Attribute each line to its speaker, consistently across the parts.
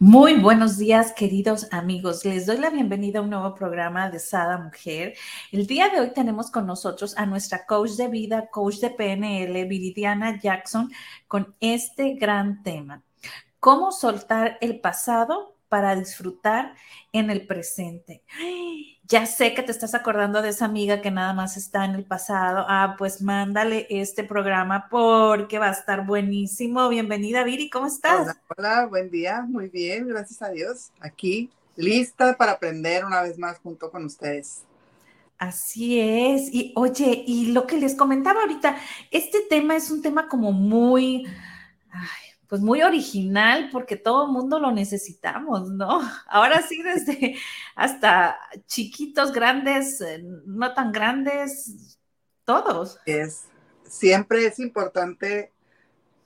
Speaker 1: Muy buenos días, queridos amigos. Les doy la bienvenida a un nuevo programa de Sada Mujer. El día de hoy tenemos con nosotros a nuestra coach de vida, coach de PNL, Viridiana Jackson, con este gran tema. ¿Cómo soltar el pasado para disfrutar en el presente? Ya sé que te estás acordando de esa amiga que nada más está en el pasado. Ah, pues mándale este programa porque va a estar buenísimo. Bienvenida, Viri, ¿cómo estás?
Speaker 2: Hola, hola, buen día, muy bien, gracias a Dios. Aquí, lista para aprender una vez más junto con ustedes.
Speaker 1: Así es. Y oye, y lo que les comentaba ahorita, este tema es un tema como muy, ay, pues muy original porque todo el mundo lo necesitamos, ¿no? Ahora sí, desde hasta chiquitos, grandes, eh, no tan grandes, todos.
Speaker 2: Es, siempre es importante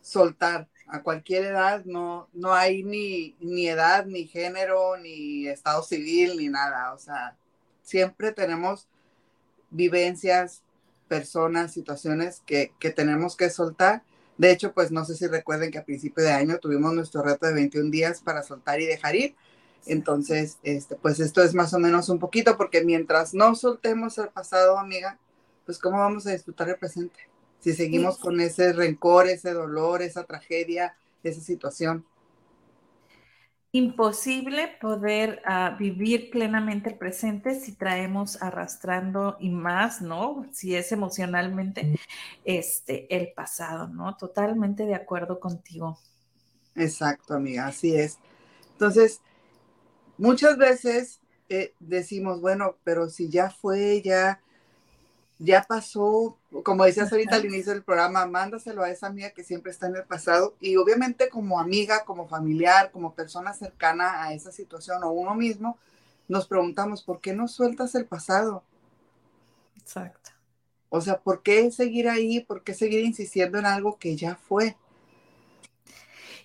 Speaker 2: soltar a cualquier edad, no, no hay ni, ni edad, ni género, ni estado civil, ni nada. O sea, siempre tenemos vivencias, personas, situaciones que, que tenemos que soltar de hecho, pues no sé si recuerden que a principio de año tuvimos nuestro reto de 21 días para soltar y dejar ir. Entonces, este, pues esto es más o menos un poquito, porque mientras no soltemos el pasado, amiga, pues cómo vamos a disfrutar el presente. Si seguimos con ese rencor, ese dolor, esa tragedia, esa situación
Speaker 1: imposible poder uh, vivir plenamente el presente si traemos arrastrando y más, ¿no? Si es emocionalmente este el pasado, ¿no? Totalmente de acuerdo contigo.
Speaker 2: Exacto, amiga, así es. Entonces, muchas veces eh, decimos, bueno, pero si ya fue, ya ya pasó, como decías ahorita al inicio del programa, mándaselo a esa amiga que siempre está en el pasado y obviamente como amiga, como familiar, como persona cercana a esa situación o uno mismo, nos preguntamos, ¿por qué no sueltas el pasado?
Speaker 1: Exacto.
Speaker 2: O sea, ¿por qué seguir ahí? ¿Por qué seguir insistiendo en algo que ya fue?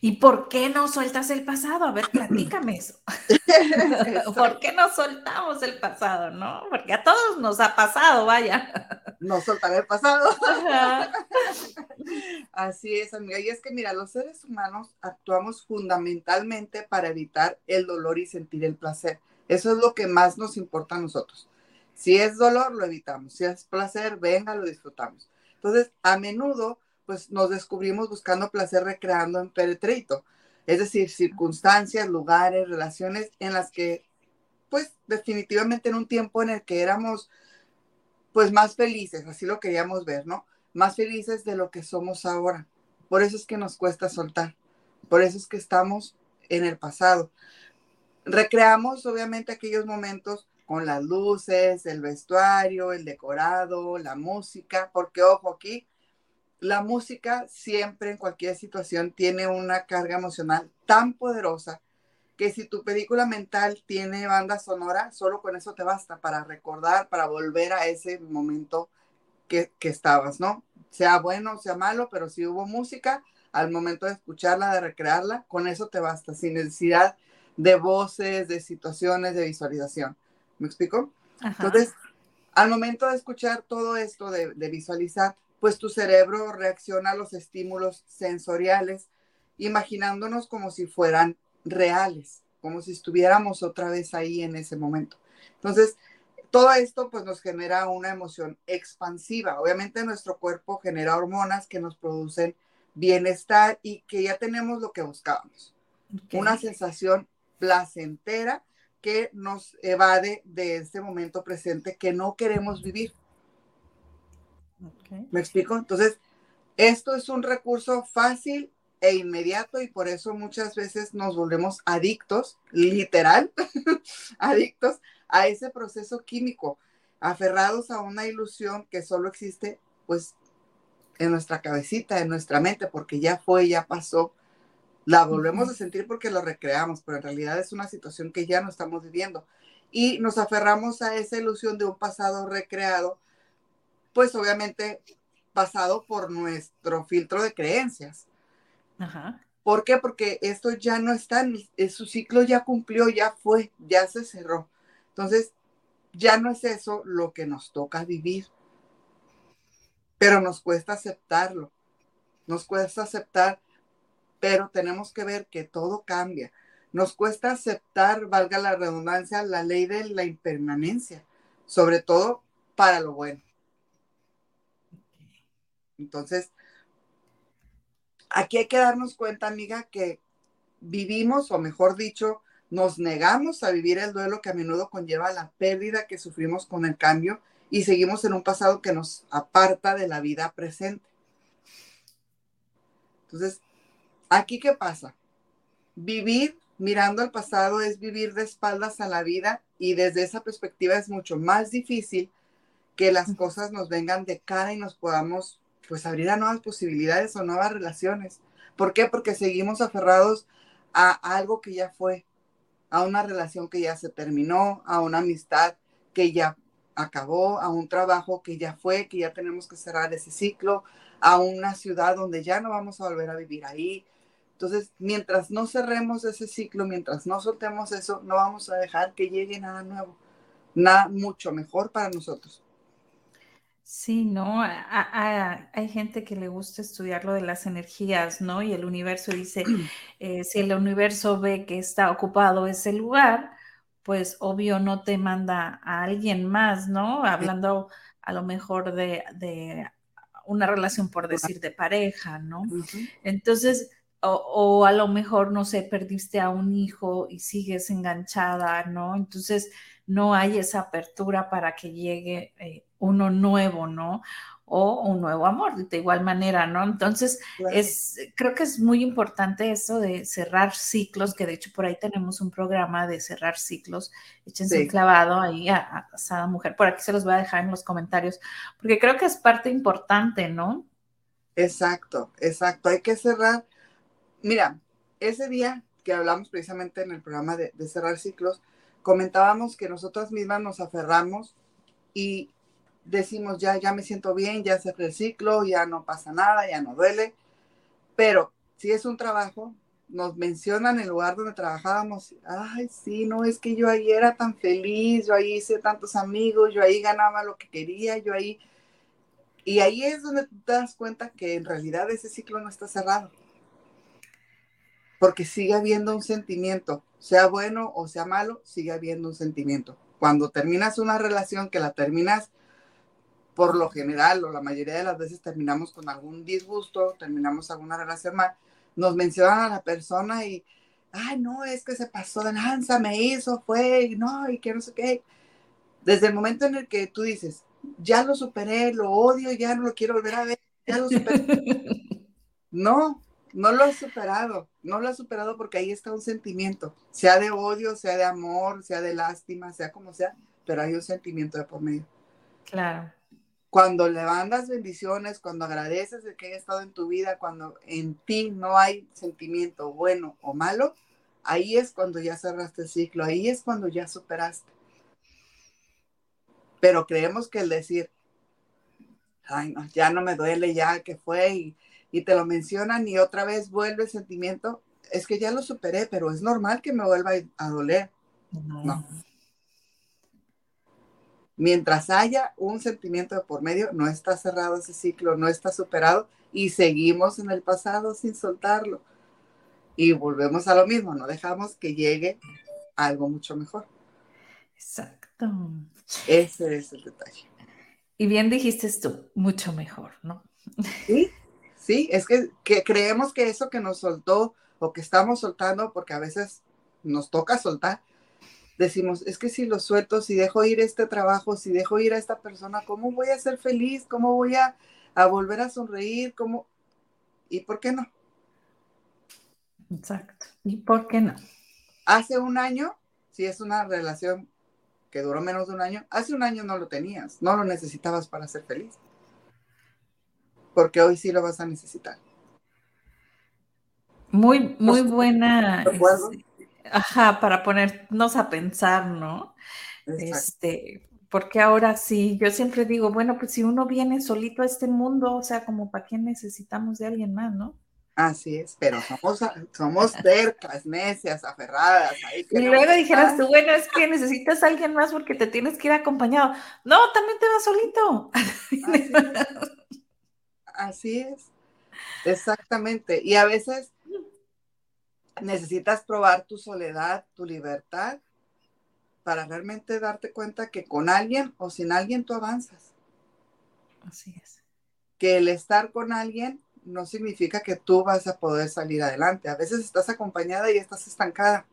Speaker 1: ¿Y por qué no sueltas el pasado? A ver, platícame eso. ¿Por qué no soltamos el pasado, no? Porque a todos nos ha pasado, vaya.
Speaker 2: No soltar el pasado. Así es, amiga. Y es que, mira, los seres humanos actuamos fundamentalmente para evitar el dolor y sentir el placer. Eso es lo que más nos importa a nosotros. Si es dolor, lo evitamos. Si es placer, venga, lo disfrutamos. Entonces, a menudo pues nos descubrimos buscando placer recreando en peretrito, es decir, circunstancias, lugares, relaciones en las que, pues definitivamente en un tiempo en el que éramos, pues más felices, así lo queríamos ver, ¿no? Más felices de lo que somos ahora. Por eso es que nos cuesta soltar, por eso es que estamos en el pasado. Recreamos obviamente aquellos momentos con las luces, el vestuario, el decorado, la música, porque ojo aquí, la música siempre en cualquier situación tiene una carga emocional tan poderosa que si tu película mental tiene banda sonora, solo con eso te basta para recordar, para volver a ese momento que, estabas, ¿no? Sea bueno, sea malo, pero si hubo música, al momento de escucharla, de recrearla, con eso te basta, sin necesidad de voces, de situaciones, de visualización. ¿Me explico? Entonces, al momento de escuchar todo esto, de, de visualizar, pues tu cerebro reacciona a los estímulos sensoriales, imaginándonos como si fueran reales, como si estuviéramos otra vez ahí en ese momento. Entonces, todo esto pues nos genera una emoción expansiva. Obviamente nuestro cuerpo genera hormonas que nos producen bienestar y que ya tenemos lo que buscábamos. Una sensación placentera que nos evade de este momento presente que no queremos vivir. ¿Me explico? Entonces, esto es un recurso fácil e inmediato y por eso muchas veces nos volvemos adictos, literal, adictos a ese proceso químico, aferrados a una ilusión que solo existe pues en nuestra cabecita, en nuestra mente, porque ya fue, ya pasó La volvemos a sentir porque lo recreamos, pero en realidad es una situación que ya no estamos viviendo. Y nos aferramos a esa ilusión de un pasado recreado, pues obviamente pasado por nuestro filtro de creencias. Ajá. ¿Por qué? Porque esto ya no está, su ciclo ya cumplió, ya fue, ya se cerró. Entonces, ya no es eso lo que nos toca vivir. Pero nos cuesta aceptarlo. Nos cuesta aceptar, pero tenemos que ver que todo cambia. Nos cuesta aceptar, valga la redundancia, la ley de la impermanencia, sobre todo para lo bueno. Entonces, aquí hay que darnos cuenta, amiga, que vivimos, o mejor dicho, nos negamos a vivir el duelo que a menudo conlleva la pérdida que sufrimos con el cambio y seguimos en un pasado que nos aparta de la vida presente. Entonces, aquí qué pasa? Vivir mirando al pasado es vivir de espaldas a la vida y desde esa perspectiva es mucho más difícil que las cosas nos vengan de cara y nos podamos pues abrir a nuevas posibilidades o nuevas relaciones. ¿Por qué? Porque seguimos aferrados a algo que ya fue, a una relación que ya se terminó, a una amistad que ya acabó, a un trabajo que ya fue, que ya tenemos que cerrar ese ciclo, a una ciudad donde ya no vamos a volver a vivir ahí. Entonces, mientras no cerremos ese ciclo, mientras no soltemos eso, no vamos a dejar que llegue nada nuevo, nada mucho mejor para nosotros.
Speaker 1: Sí, ¿no? hay gente que le gusta estudiar lo de las energías, ¿no? Y el universo dice, eh, si el universo ve que está ocupado ese lugar, pues obvio no te manda a alguien más, ¿no? Hablando a lo mejor de, una relación, por decir, de pareja, ¿no? Entonces, o, a lo mejor, no sé, perdiste a un hijo y sigues enganchada, ¿no? Entonces, no hay esa apertura para que llegue eh, uno nuevo, ¿no? O un nuevo amor, de igual manera, ¿no? Entonces, es, creo que es muy importante eso de cerrar ciclos, que de hecho por ahí tenemos un programa de cerrar ciclos. Échense un clavado ahí a, a Mujer. Por aquí se los voy a dejar en los comentarios, porque creo que es parte importante, ¿no?
Speaker 2: Exacto, exacto. Hay que cerrar. Mira, ese día que hablamos precisamente en el programa de, de cerrar ciclos, comentábamos que nosotras mismas nos aferramos y decimos, ya, ya me siento bien, ya cerré el ciclo, ya no pasa nada, ya no duele. Pero si es un trabajo, nos mencionan el lugar donde trabajábamos, ay, sí, no, es que yo ahí era tan feliz, yo ahí hice tantos amigos, yo ahí ganaba lo que quería, yo ahí... Y ahí es donde te das cuenta que en realidad ese ciclo no está cerrado. Porque sigue habiendo un sentimiento, sea bueno o sea malo, sigue habiendo un sentimiento. Cuando terminas una relación que la terminas por lo general o la mayoría de las veces terminamos con algún disgusto, terminamos alguna relación mal, nos mencionan a la persona y, ay, no, es que se pasó de lanza, me hizo, fue, no, y que no sé qué. Desde el momento en el que tú dices, ya lo superé, lo odio, ya no lo quiero volver a ver, ya lo superé. no, no lo has superado, no lo has superado porque ahí está un sentimiento, sea de odio, sea de amor, sea de lástima, sea como sea, pero hay un sentimiento de por medio.
Speaker 1: Claro
Speaker 2: cuando le mandas bendiciones, cuando agradeces de que haya estado en tu vida, cuando en ti no hay sentimiento bueno o malo, ahí es cuando ya cerraste el ciclo, ahí es cuando ya superaste. Pero creemos que el decir, ay, no, ya no me duele, ya que fue, y, te lo mencionan y otra vez vuelve el sentimiento, es que ya lo superé, pero es normal que me vuelva a doler. no mientras haya un sentimiento de por medio, no está cerrado ese ciclo, no está superado y seguimos en el pasado sin soltarlo. Y volvemos a lo mismo, no dejamos que llegue algo mucho mejor.
Speaker 1: Exacto.
Speaker 2: Ese es el detalle.
Speaker 1: Y bien dijiste tú, mucho mejor, ¿no?
Speaker 2: Sí, sí, es que, que creemos que eso que nos soltó o que estamos soltando, porque a veces nos toca soltar, decimos, es que si lo suelto, si dejo ir este trabajo, si dejo ir a esta persona, ¿cómo voy a ser feliz? ¿Cómo voy a, volver a sonreír? ¿Cómo? ¿Y por qué no?
Speaker 1: Exacto. ¿Y por qué no?
Speaker 2: Hace un año, si es una relación que duró menos de un año, hace un año no lo tenías, no lo necesitabas para ser feliz. Porque hoy sí lo vas a necesitar.
Speaker 1: Muy, muy buena. Este, ajá, para ponernos a pensar, ¿no? Este, porque ahora sí, yo siempre digo, bueno, pues si uno viene solito a este mundo, o sea, como para qué necesitamos de alguien más, ¿no?
Speaker 2: Así es, pero somos, somos cercas, necias, aferradas.
Speaker 1: y luego dijeras tú, bueno, es que necesitas a alguien más porque te tienes que ir acompañado. No, también te vas solito.
Speaker 2: Así es. Exactamente. Y a veces necesitas probar tu soledad, tu libertad, para realmente darte cuenta que con alguien o sin alguien tú avanzas.
Speaker 1: Así es.
Speaker 2: Que el estar con alguien no significa que tú vas a poder salir adelante. A veces estás acompañada y estás estancada.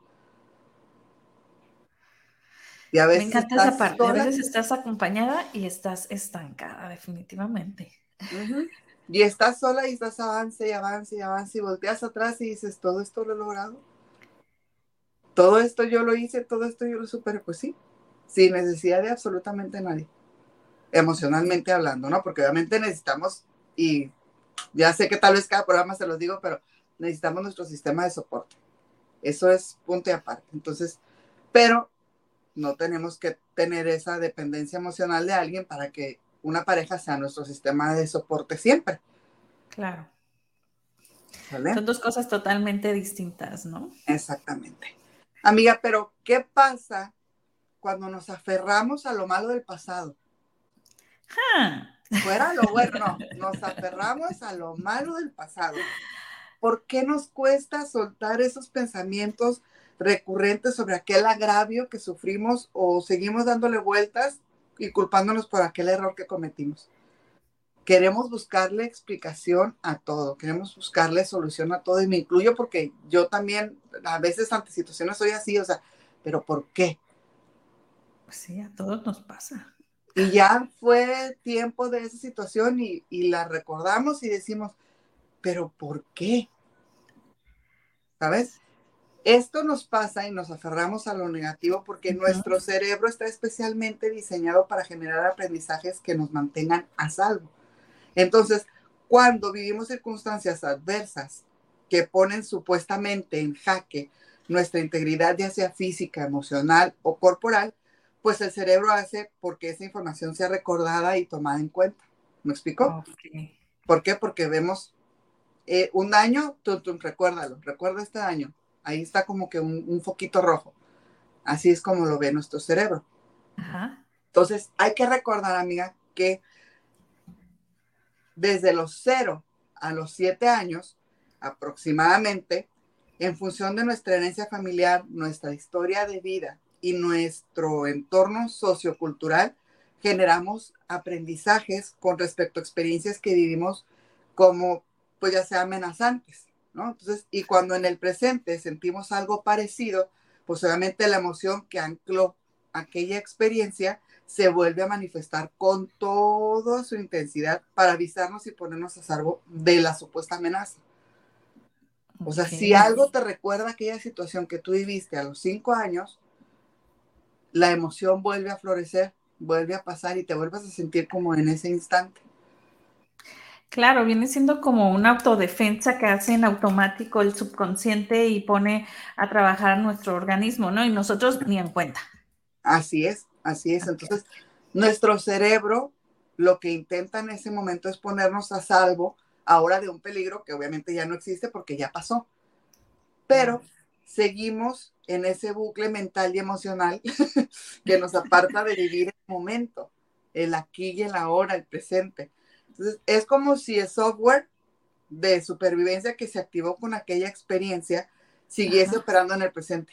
Speaker 1: Y a veces Me encanta esa parte. A veces estás acompañada y estás estancada, definitivamente.
Speaker 2: Y estás sola y estás avance y avance y avance y volteas atrás y dices, todo esto lo he logrado. Todo esto yo lo hice, todo esto yo lo superé. Pues sí, sin necesidad de absolutamente nadie. Emocionalmente hablando, ¿no? Porque obviamente necesitamos, y ya sé que tal vez cada programa se los digo, pero necesitamos nuestro sistema de soporte. Eso es punto y aparte. Entonces, pero no tenemos que tener esa dependencia emocional de alguien para que una pareja sea nuestro sistema de soporte siempre.
Speaker 1: Claro. Son dos cosas totalmente distintas, ¿no?
Speaker 2: Exactamente. Amiga, pero ¿qué pasa cuando nos aferramos a lo malo del pasado? Fuera lo bueno, nos aferramos a lo malo del pasado. ¿Por qué nos cuesta soltar esos pensamientos recurrentes sobre aquel agravio que sufrimos o seguimos dándole vueltas y culpándonos por aquel error que cometimos? Queremos buscarle explicación a todo, queremos buscarle solución a todo y me incluyo porque yo también a veces ante situaciones soy así, o sea, pero ¿por qué?
Speaker 1: Sí, a todos nos pasa.
Speaker 2: Y ya fue tiempo de esa situación y, la recordamos y decimos, pero ¿por qué? ¿Sabes? Esto nos pasa y nos aferramos a lo negativo porque nuestro cerebro está especialmente diseñado para generar aprendizajes que nos mantengan a salvo. Entonces, cuando vivimos circunstancias adversas que ponen supuestamente en jaque nuestra integridad, ya sea física, emocional o corporal, pues el cerebro hace porque esa información sea recordada y tomada en cuenta. ¿Me explico? ¿Por qué? Porque vemos eh, un daño, recuérdalo, recuerda este daño. Ahí está como que un, foquito rojo. Así es como lo ve nuestro cerebro. Entonces, hay que recordar, amiga, que desde los cero a los siete años, aproximadamente, en función de nuestra herencia familiar, nuestra historia de vida y nuestro entorno sociocultural, generamos aprendizajes con respecto a experiencias que vivimos como, pues ya sea amenazantes, ¿no? Entonces, y cuando en el presente sentimos algo parecido, pues obviamente la emoción que ancló aquella experiencia se vuelve a manifestar con toda su intensidad para avisarnos y ponernos a salvo de la supuesta amenaza. O sea, si algo te recuerda aquella situación que tú viviste a los cinco años, la emoción vuelve a florecer, vuelve a pasar y te vuelves a sentir como en ese instante.
Speaker 1: Claro, viene siendo como una autodefensa que hace en automático el subconsciente y pone a trabajar nuestro organismo, ¿no? Y nosotros ni en cuenta.
Speaker 2: Así es, así es. Entonces, nuestro cerebro lo que intenta en ese momento es ponernos a salvo ahora de un peligro que obviamente ya no existe porque ya pasó. Pero seguimos en ese bucle mental y emocional que nos aparta de vivir el momento, el aquí y el ahora, el presente. Entonces, es como si el software de supervivencia que se activó con aquella experiencia siguiese operando en el presente.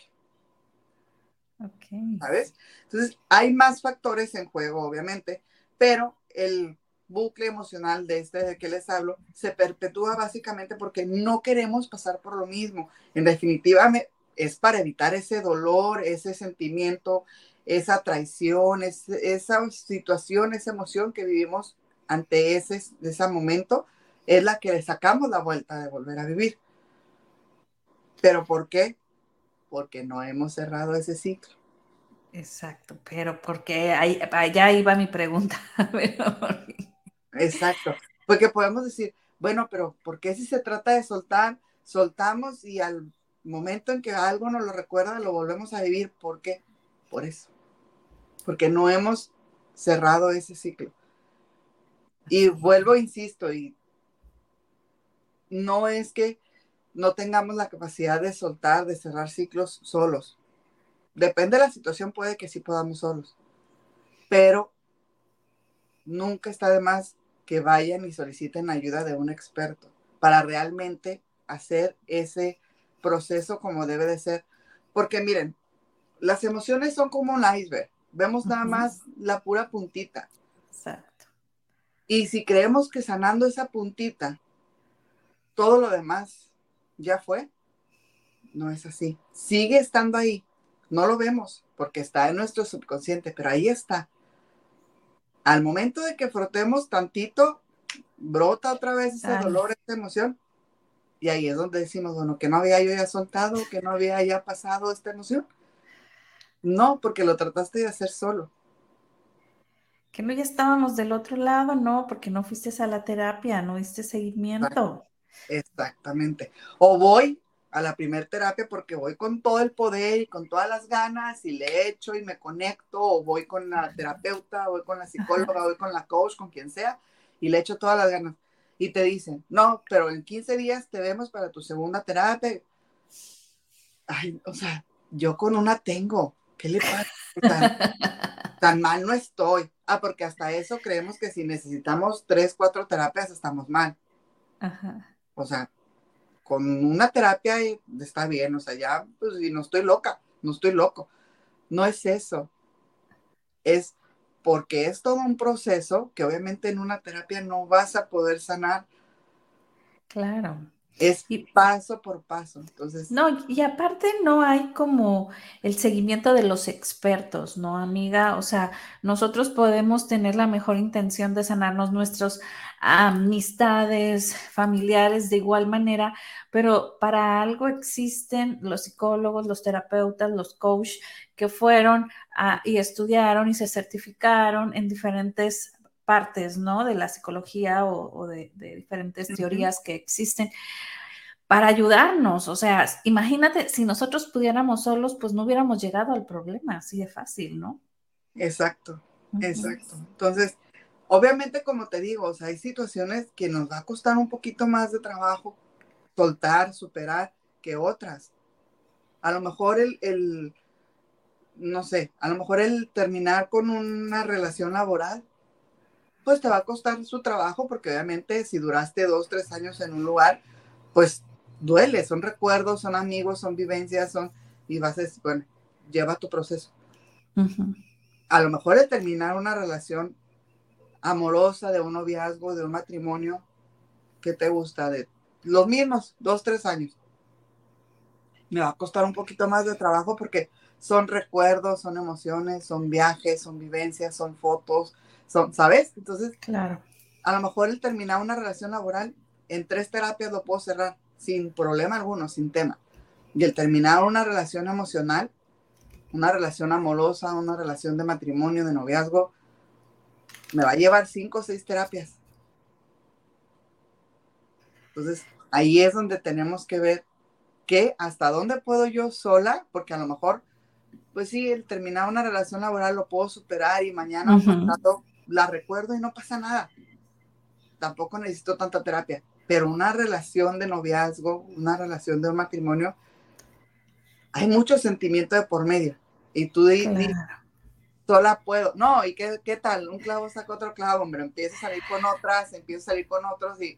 Speaker 2: ¿Sabes? Entonces, hay más factores en juego, obviamente, pero el bucle emocional de este de que les hablo se perpetúa básicamente porque no queremos pasar por lo mismo. En definitiva, es para evitar ese dolor, ese sentimiento, esa traición, esa situación, esa emoción que vivimos ante ese, ese momento, es la que le sacamos la vuelta de volver a vivir. ¿Pero por qué? Porque no hemos cerrado ese ciclo.
Speaker 1: Exacto, pero porque ahí, allá iba mi pregunta.
Speaker 2: Exacto, porque podemos decir, bueno, pero ¿por qué si se trata de soltar? soltamos y al momento en que algo nos lo recuerda, lo volvemos a vivir. ¿Por qué? Por eso. Porque no hemos cerrado ese ciclo. Y vuelvo, insisto, y no es que no tengamos la capacidad de soltar, de cerrar ciclos solos. Depende de la situación, puede que sí podamos solos. Pero nunca está de más que vayan y soliciten ayuda de un experto para realmente hacer ese proceso como debe de ser. Porque miren, las emociones son como un iceberg. Vemos nada más la pura puntita. Y si creemos que sanando esa puntita, todo lo demás ya fue, no es así. Sigue estando ahí. No lo vemos porque está en nuestro subconsciente, pero ahí está. Al momento de que frotemos tantito, brota otra vez ese dolor, esa emoción. Y ahí es donde decimos, bueno, que no había yo ya soltado, que no había ya pasado esta emoción. No, porque lo trataste de hacer solo.
Speaker 1: Que no ya estábamos del otro lado, no, porque no fuiste a la terapia, no diste seguimiento.
Speaker 2: Exactamente. O voy a la primer terapia porque voy con todo el poder y con todas las ganas y le echo y me conecto, o voy con la terapeuta, voy con la psicóloga, voy con la coach, con quien sea, y le echo todas las ganas. Y te dicen, no, pero en 15 días te vemos para tu segunda terapia. Ay, o sea, yo con una tengo. ¿Qué le pasa? Tan, mal no estoy. Ah, porque hasta eso creemos que si necesitamos tres, cuatro terapias estamos mal. O sea, con una terapia está bien, o sea, ya, pues, y no estoy loca, no estoy loco. No es eso. Es porque es todo un proceso que obviamente en una terapia no vas a poder sanar.
Speaker 1: Claro.
Speaker 2: Es paso por paso. Entonces.
Speaker 1: No, y aparte no hay como el seguimiento de los expertos, ¿no, amiga? O sea, nosotros podemos tener la mejor intención de sanarnos nuestras amistades, familiares de igual manera, pero para algo existen los psicólogos, los terapeutas, los coaches que fueron y estudiaron y se certificaron en diferentes partes, ¿no? De la psicología o, de, diferentes teorías que existen para ayudarnos. O sea, imagínate, si nosotros pudiéramos solos, pues no hubiéramos llegado al problema, así de fácil, ¿no?
Speaker 2: Exacto, exacto. Entonces, obviamente, como te digo, o sea, hay situaciones que nos va a costar un poquito más de trabajo soltar, superar que otras. A lo mejor el, el no sé, a lo mejor el terminar con una relación laboral pues te va a costar su trabajo porque obviamente si duraste dos, tres años en un lugar, pues duele, son recuerdos, son amigos, son vivencias, son, y vas a decir, bueno, lleva tu proceso. A lo mejor el terminar una relación amorosa, de un noviazgo, de un matrimonio, que te gusta? De los mismos, dos, tres años. Me va a costar un poquito más de trabajo porque son recuerdos, son emociones, son viajes, son vivencias, son fotos, ¿sabes? Entonces,
Speaker 1: claro.
Speaker 2: a lo mejor el terminar una relación laboral en tres terapias lo puedo cerrar sin problema alguno, sin tema. Y el terminar una relación emocional, una relación amorosa, una relación de matrimonio, de noviazgo, me va a llevar cinco o seis terapias. Entonces, ahí es donde tenemos que ver que hasta dónde puedo yo sola, porque a lo mejor, pues sí, el terminar una relación laboral lo puedo superar y mañana la recuerdo y no pasa nada. Tampoco necesito tanta terapia, pero una relación de noviazgo, una relación de un matrimonio, hay mucho sentimiento de por medio. Y tú dices, sola puedo. No, ¿y qué, qué, tal? Un clavo saca otro clavo, hombre. Empieza a salir con otras, empieza a salir con otros y...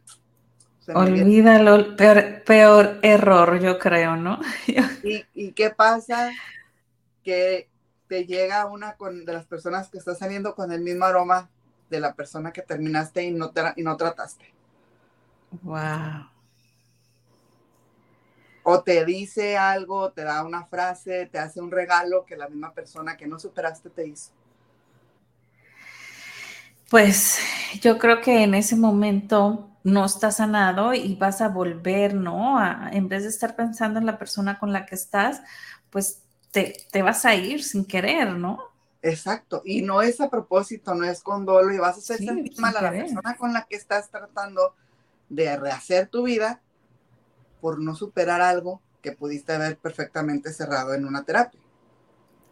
Speaker 1: Olvídalo, peor, peor error, yo creo, ¿no?
Speaker 2: ¿Y, ¿Y qué pasa? Que te llega una con, de las personas que está saliendo con el mismo aroma de la persona que terminaste y no, y no trataste.
Speaker 1: Wow.
Speaker 2: O te dice algo, te da una frase, te hace un regalo que la misma persona que no superaste te hizo.
Speaker 1: Pues yo creo que en ese momento no estás sanado y vas a volver, ¿no? en vez de estar pensando en la persona con la que estás, pues te, vas a ir sin querer, ¿no?
Speaker 2: Exacto, y no es a propósito, no es con dolo y vas a hacer sentir mal a la persona con la que estás tratando de rehacer tu vida, por no superar algo que pudiste haber perfectamente cerrado en una terapia.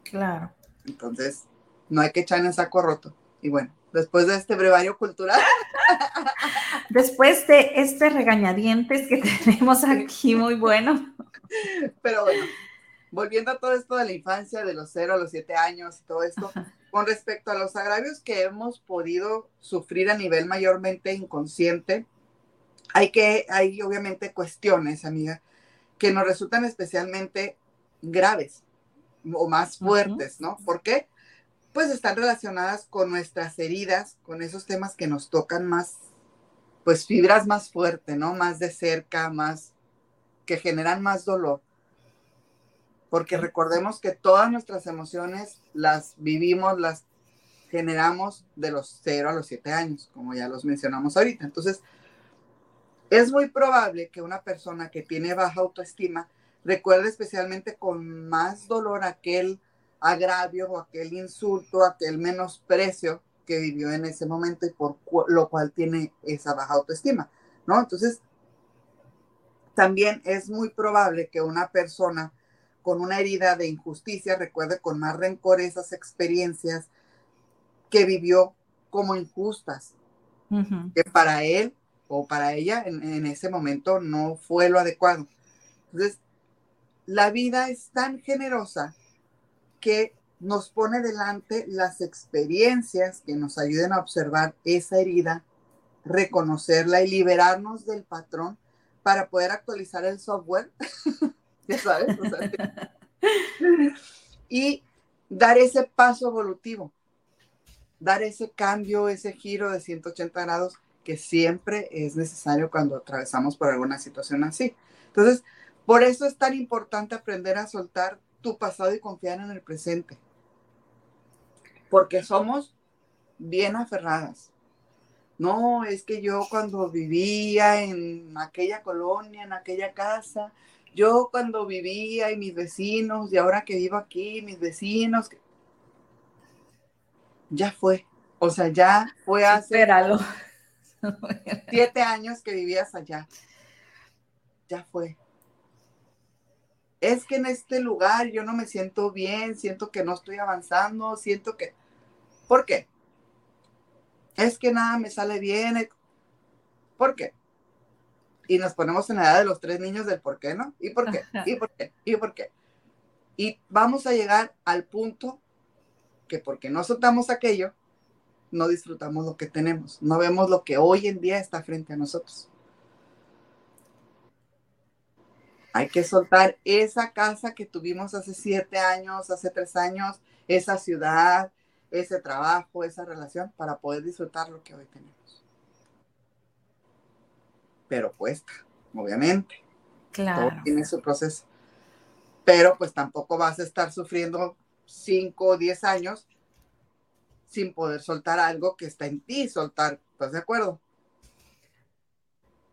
Speaker 1: Claro.
Speaker 2: Entonces, no hay que echar en saco roto. Y bueno, después de este brevario cultural.
Speaker 1: Después de este regañadientes que tenemos aquí, muy bueno.
Speaker 2: Pero bueno, volviendo a todo esto de la infancia, de los 0 a los 7 años y todo esto, con respecto a los agravios que hemos podido sufrir a nivel mayormente inconsciente, hay que, hay obviamente cuestiones, amiga, que nos resultan especialmente graves o más fuertes, ¿no? ¿Por qué? Pues están relacionadas con nuestras heridas, con esos temas que nos tocan más, pues fibras más fuertes, ¿no? Más de cerca, más, que generan más dolor porque recordemos que todas nuestras emociones las vivimos, las generamos de los 0 a los 7 años, como ya los mencionamos ahorita. Entonces, es muy probable que una persona que tiene baja autoestima recuerde especialmente con más dolor aquel agravio o aquel insulto, aquel menosprecio que vivió en ese momento y por lo cual tiene esa baja autoestima, ¿no? Entonces, también es muy probable que una persona con una herida de injusticia, recuerde con más rencor esas experiencias que vivió como injustas, que para él o para ella en, ese momento no fue lo adecuado. Entonces, la vida es tan generosa que nos pone delante las experiencias que nos ayuden a observar esa herida, reconocerla y liberarnos del patrón para poder actualizar el software y dar ese paso evolutivo, dar ese cambio, ese giro de 180 grados que siempre es necesario cuando atravesamos por alguna situación así. Entonces, por eso es tan importante aprender a soltar tu pasado y confiar en el presente. Porque somos bien aferradas. No, es que yo cuando vivía en aquella colonia, en aquella casa, yo cuando vivía y mis vecinos, y ahora que vivo aquí, mis vecinos, ya fue. O sea, ya fue hace
Speaker 1: Espéralo.
Speaker 2: Siete años que vivías allá. Ya fue. Es que en este lugar yo no me siento bien, siento que no estoy avanzando, siento que... ¿Por qué? Es que nada me sale bien. ¿Por qué? y nos ponemos en la edad de los tres niños del por qué, ¿no? ¿Y por qué? ¿Y por qué? ¿Y por qué? Y vamos a llegar al punto que porque no soltamos aquello, no disfrutamos lo que tenemos, no vemos lo que hoy en día está frente a nosotros. Hay que soltar esa casa que tuvimos hace siete años, hace tres años, esa ciudad, ese trabajo, esa relación, para poder disfrutar lo que hoy tenemos pero cuesta, obviamente.
Speaker 1: Claro.
Speaker 2: Todo tiene su proceso. Pero pues tampoco vas a estar sufriendo 5 o 10 años sin poder soltar algo que está en ti soltar. ¿Estás de acuerdo?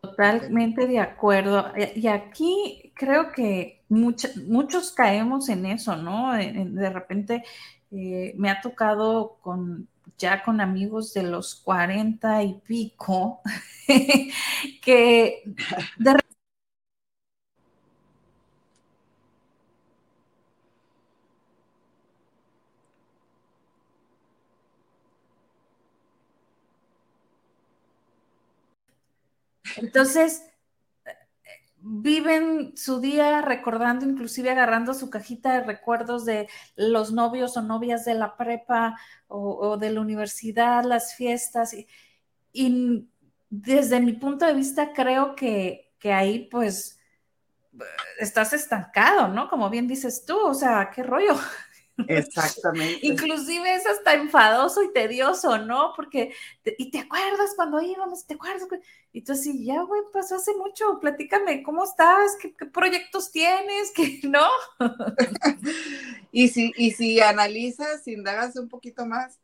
Speaker 1: Totalmente de acuerdo. Y aquí creo que muchos caemos en eso, ¿no? De repente eh, me ha tocado con ya con amigos de los cuarenta y pico, que de Entonces, viven su día recordando, inclusive agarrando su cajita de recuerdos de los novios o novias de la prepa o, de la universidad, las fiestas. Y, desde mi punto de vista creo que, que ahí pues estás estancado, ¿no? Como bien dices tú, o sea, qué rollo.
Speaker 2: Exactamente.
Speaker 1: Inclusive es hasta enfadoso y tedioso, ¿no? Porque, y te acuerdas cuando íbamos, te acuerdas, y tú así, ya, güey, pasó hace mucho, platícame, ¿cómo estás? ¿Qué, proyectos tienes? ¿Qué no?
Speaker 2: y, si, y si analizas, indagas un poquito más,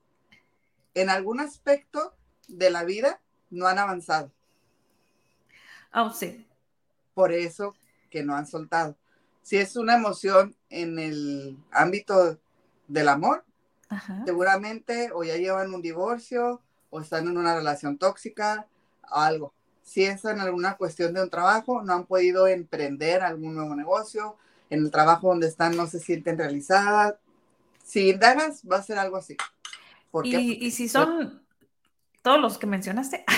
Speaker 2: en algún aspecto de la vida no han avanzado.
Speaker 1: Oh, sí.
Speaker 2: Por eso que no han soltado. Si es una emoción en el ámbito del amor, seguramente o ya llevan un divorcio o están en una relación tóxica, algo. si es en alguna cuestión de un trabajo, no han podido emprender algún nuevo negocio, en el trabajo donde están no se sienten realizadas. Si indagas, va a ser algo así.
Speaker 1: ¿Y, si son todos los que mencionaste.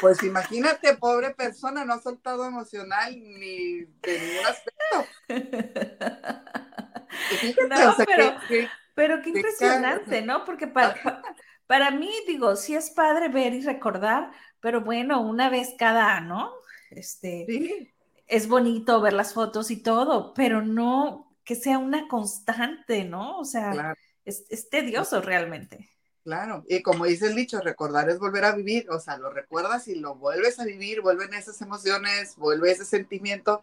Speaker 2: Pues imagínate, pobre persona, no ha soltado emocional ni de ningún aspecto.
Speaker 1: no, pero, qué impresionante, ¿no? Porque para, para mí, digo, sí es padre ver y recordar, pero bueno, una vez cada, ¿no? Este, es bonito ver las fotos y todo, pero no que sea una constante, ¿no? O sea, es, tedioso realmente.
Speaker 2: Claro, y como dice el dicho, recordar es volver a vivir, o sea, lo recuerdas y lo vuelves a vivir, vuelven esas emociones, vuelve ese sentimiento,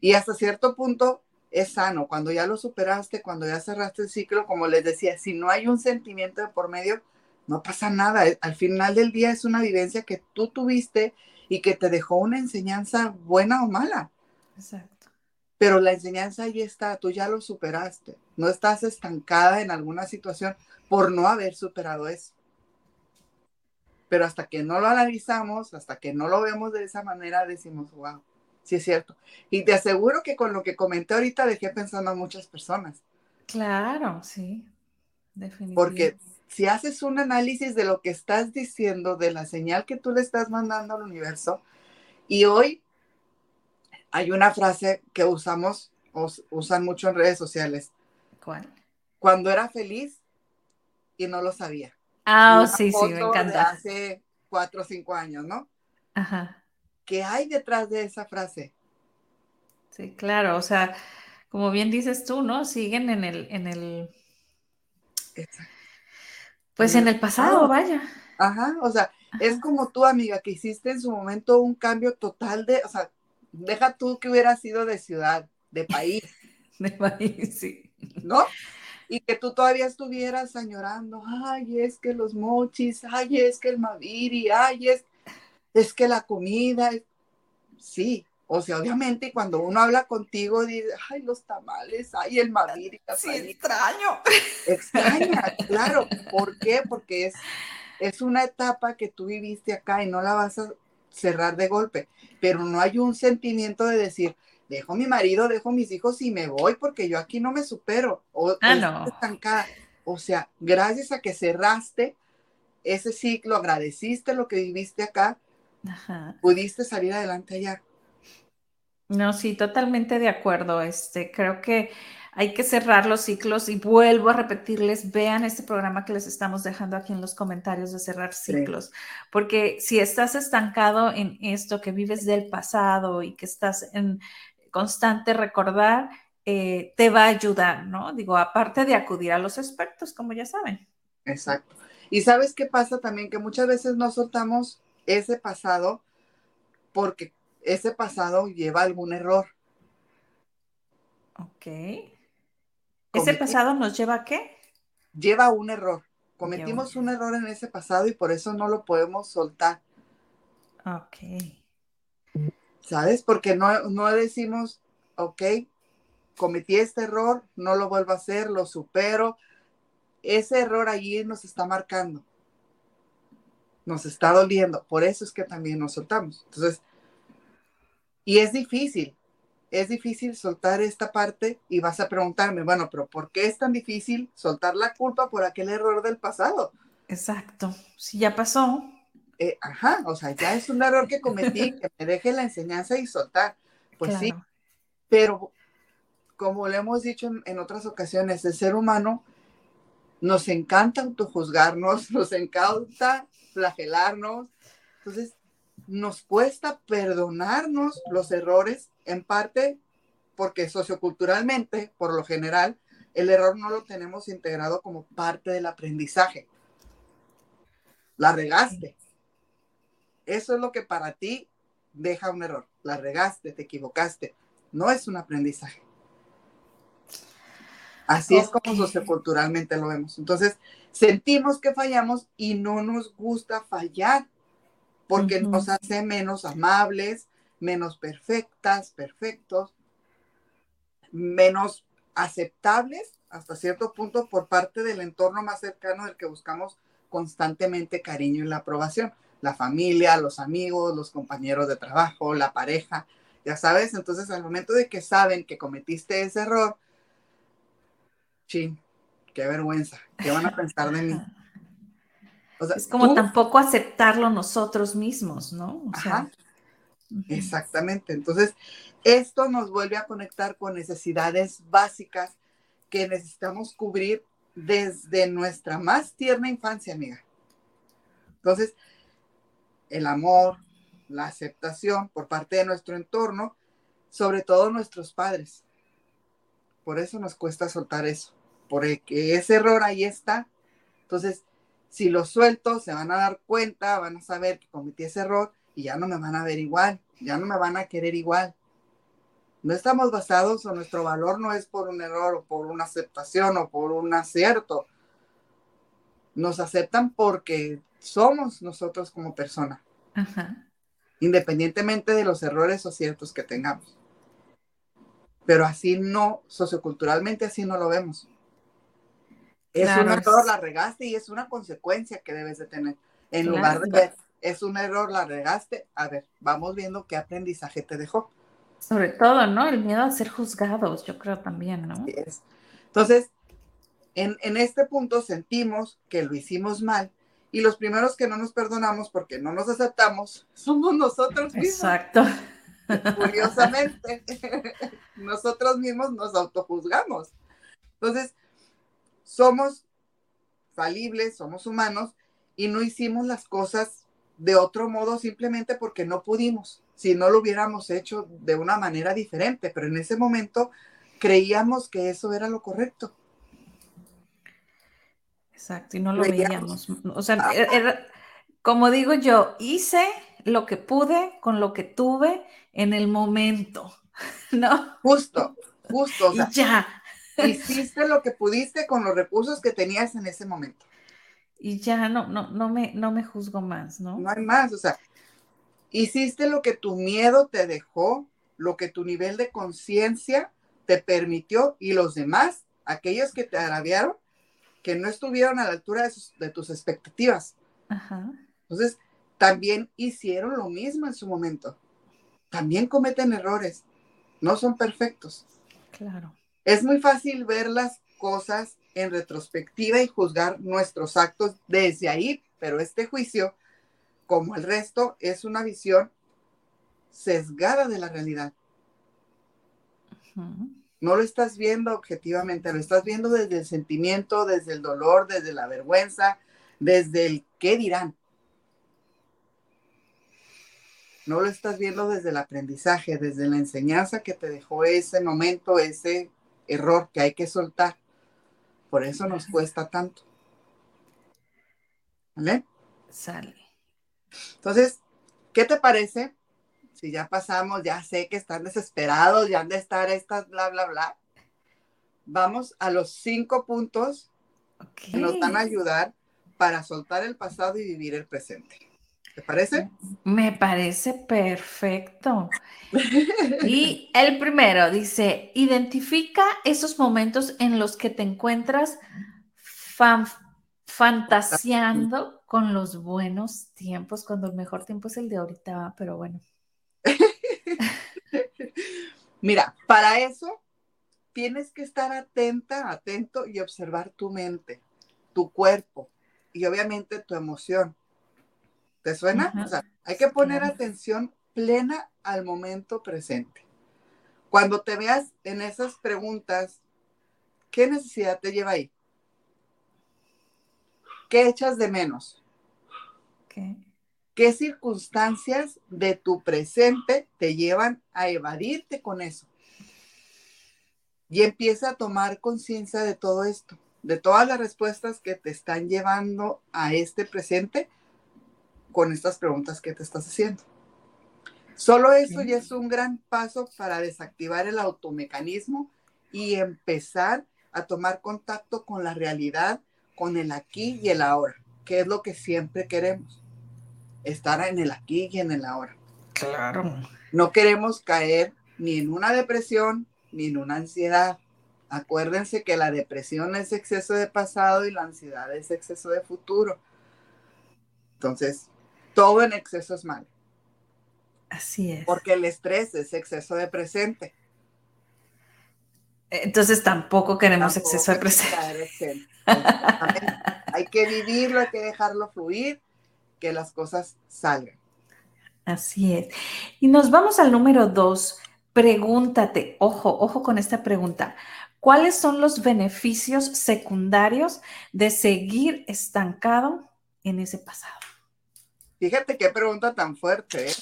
Speaker 2: y hasta cierto punto es sano, cuando ya lo superaste, cuando ya cerraste el ciclo, como les decía, si no hay un sentimiento de por medio, no pasa nada. Al final del día es una vivencia que tú tuviste y que te dejó una enseñanza buena o mala. Exacto. Pero la enseñanza ahí está, tú ya lo superaste. No estás estancada en alguna situación por no haber superado eso. Pero hasta que no lo analizamos, hasta que no lo vemos de esa manera, decimos, wow, sí es cierto. Y te aseguro que con lo que comenté ahorita dejé pensando a muchas personas.
Speaker 1: Claro, sí,
Speaker 2: definitivamente. Porque si haces un análisis de lo que estás diciendo, de la señal que tú le estás mandando al universo, y hoy hay una frase que usamos, usan mucho en redes sociales.
Speaker 1: ¿Cuál?
Speaker 2: Cuando era feliz y no lo sabía.
Speaker 1: Ah, sí, sí, me encanta.
Speaker 2: hace cuatro o cinco años, ¿no?
Speaker 1: Ajá.
Speaker 2: ¿Qué hay detrás de esa frase?
Speaker 1: Sí, claro, o sea, como bien dices tú, ¿no? Siguen en el, en el, Exacto. Pues en el pasado, vaya.
Speaker 2: Ajá, o sea, es como tú, amiga, que hiciste en su momento un cambio total de, o sea, deja tú que hubiera sido de ciudad, de país.
Speaker 1: de país, sí.
Speaker 2: ¿No? Y que tú todavía estuvieras añorando, ay, es que los mochis, ay, es que el maviri, ay, es, es que la comida, sí, o sea, obviamente cuando uno habla contigo, dice, ay, los tamales, ay, el madir.
Speaker 1: Sí, extraño.
Speaker 2: Extraña, claro. ¿Por qué? Porque es, es una etapa que tú viviste acá y no la vas a cerrar de golpe. Pero no hay un sentimiento de decir, dejo mi marido, dejo mis hijos y me voy porque yo aquí no me supero. O,
Speaker 1: ah, no.
Speaker 2: estancada. O sea, gracias a que cerraste ese ciclo, agradeciste lo que viviste acá, pudiste salir adelante allá.
Speaker 1: No, sí, totalmente de acuerdo. Este, creo que hay que cerrar los ciclos y vuelvo a repetirles, vean este programa que les estamos dejando aquí en los comentarios de cerrar ciclos, porque si estás estancado en esto, que vives del pasado y que estás en constante recordar, eh, te va a ayudar, ¿no? Digo, aparte de acudir a los expertos, como ya saben.
Speaker 2: Exacto. Y sabes qué pasa también, que muchas veces no soltamos ese pasado porque ese pasado lleva algún error.
Speaker 1: Ok. ¿Ese pasado nos lleva a qué?
Speaker 2: Lleva un error. Cometimos un error en ese pasado y por eso no lo podemos soltar.
Speaker 1: Ok.
Speaker 2: ¿Sabes? Porque no, no decimos, ok, cometí este error, no lo vuelvo a hacer, lo supero. Ese error allí nos está marcando. Nos está doliendo. Por eso es que también nos soltamos. Entonces, y es difícil, es difícil soltar esta parte y vas a preguntarme, bueno, pero ¿por qué es tan difícil soltar la culpa por aquel error del pasado?
Speaker 1: Exacto, si ya pasó.
Speaker 2: Eh, ajá, o sea, ya es un error que cometí, que me deje la enseñanza y soltar. Pues sí, pero como le hemos dicho en, en, otras ocasiones, el ser humano nos encanta autojuzgarnos, nos encanta flagelarnos. Entonces, nos cuesta perdonarnos los errores, en parte porque socioculturalmente, por lo general, el error no lo tenemos integrado como parte del aprendizaje. La regaste. Eso es lo que para ti deja un error. La regaste, te equivocaste. No es un aprendizaje. Así es como socioculturalmente lo vemos. Entonces, sentimos que fallamos y no nos gusta fallar porque nos hace menos amables, menos perfectas, perfectos, menos aceptables hasta cierto punto por parte del entorno más cercano del que buscamos constantemente cariño y la aprobación. la familia, los amigos, los compañeros de trabajo, la pareja, ya sabes, entonces al momento de que saben que cometiste ese error, chin, qué vergüenza, ¿qué van a pensar de mí?
Speaker 1: es como tampoco aceptarlo nosotros mismos, ¿no?
Speaker 2: O sea, Exactamente. Entonces, esto nos vuelve a conectar con necesidades básicas que necesitamos cubrir desde nuestra más tierna infancia, amiga. Entonces, el amor, la aceptación por parte de nuestro entorno, sobre todo nuestros padres. Por eso nos cuesta soltar eso, porque ese error ahí está. Entonces, si lo suelto, se van a dar cuenta, van a saber que cometí ese error y ya no me van a ver igual, ya no me van a querer igual. No estamos basados o nuestro valor no es por un error o por una aceptación o por un acierto. Nos aceptan porque somos nosotros como persona. Independientemente de los errores o aciertos que tengamos. Pero así no, socioculturalmente así no lo vemos. Es un error, la regaste y es una consecuencia que debes de tener. En lugar de ver, es un error, la regaste. A ver, vamos viendo qué aprendizaje te dejó.
Speaker 1: Sobre todo, ¿no? El miedo a ser juzgados, yo creo también, ¿no?
Speaker 2: Es. Entonces, en, en este punto sentimos que lo hicimos mal y los primeros que no nos perdonamos porque no nos aceptamos somos nosotros mismos.
Speaker 1: Exacto.
Speaker 2: Curiosamente, nosotros mismos nos autojuzgamos. Entonces, somos falibles, somos humanos y no hicimos las cosas de otro modo simplemente porque no pudimos, si no lo hubiéramos hecho de una manera diferente, pero en ese momento creíamos que eso era lo correcto.
Speaker 1: Exacto, y no lo veíamos. O sea, como digo yo, hice lo que pude con lo que tuve en el momento, ¿no?
Speaker 2: Justo, justo.
Speaker 1: y ya.
Speaker 2: Hiciste lo que pudiste con los recursos que tenías en ese momento
Speaker 1: y ya no, no, no, me, no me juzgo más, ¿no?
Speaker 2: No hay más, o sea, hiciste lo que tu miedo te dejó, lo que tu nivel de conciencia te permitió y los demás, aquellos que te agraviaron, que no estuvieron a la altura de, tus expectativas. Ajá. Entonces, también hicieron lo mismo en su momento. También cometen errores. No son perfectos.
Speaker 1: Claro.
Speaker 2: Es muy fácil ver las cosas en retrospectiva y juzgar nuestros actos desde ahí, pero este juicio, como el resto, es una visión sesgada de la realidad. No lo estás viendo objetivamente, lo estás viendo desde el sentimiento, desde el dolor, desde la vergüenza, desde el qué dirán. No lo estás viendo desde el aprendizaje, desde la enseñanza que te dejó ese momento, ese error que hay que soltar. Por eso nos cuesta tanto. ¿Vale?
Speaker 1: Sale.
Speaker 2: Entonces, ¿qué te parece? Si ya pasamos, ya sé que están desesperados, ya han de estar estas, bla, bla, bla. Vamos a los cinco puntos que nos van a ayudar para soltar el pasado y vivir el presente. ¿Te parece?
Speaker 1: Me parece perfecto. Y el primero dice, identifica esos momentos en los que te encuentras fantaseando con los buenos tiempos, cuando el mejor tiempo es el de ahorita, pero bueno.
Speaker 2: Mira, para eso tienes que estar atenta, atento y observar tu mente, tu cuerpo y obviamente tu emoción ¿Te suena? O sea, hay que poner atención plena al momento presente. Cuando te veas en esas preguntas, ¿qué necesidad te lleva ahí? ¿Qué echas de menos?
Speaker 1: ¿Qué?
Speaker 2: ¿Qué circunstancias de tu presente te llevan a evadirte con eso? Y empieza a tomar conciencia de todo esto, de todas las respuestas que te están llevando a este presente con estas preguntas que te estás haciendo. Solo eso ya es un gran paso para desactivar el automecanismo y empezar a tomar contacto con la realidad, con el aquí y el ahora, que es lo que siempre queremos. Estar en el aquí y en el ahora.
Speaker 1: Claro.
Speaker 2: No queremos caer ni en una depresión ni en una ansiedad. Acuérdense que la depresión es exceso de pasado y la ansiedad es exceso de futuro. Entonces, todo en exceso es malo.
Speaker 1: Así es.
Speaker 2: Porque el estrés es exceso de presente.
Speaker 1: Entonces tampoco queremos tampoco exceso de presente.
Speaker 2: hay que vivirlo, hay que dejarlo fluir, que las cosas salgan.
Speaker 1: Así es. Y nos vamos al número dos. Pregúntate, ojo, ojo con esta pregunta. ¿Cuáles son los beneficios secundarios de seguir estancado en ese pasado?
Speaker 2: Fíjate qué pregunta tan fuerte. ¿eh?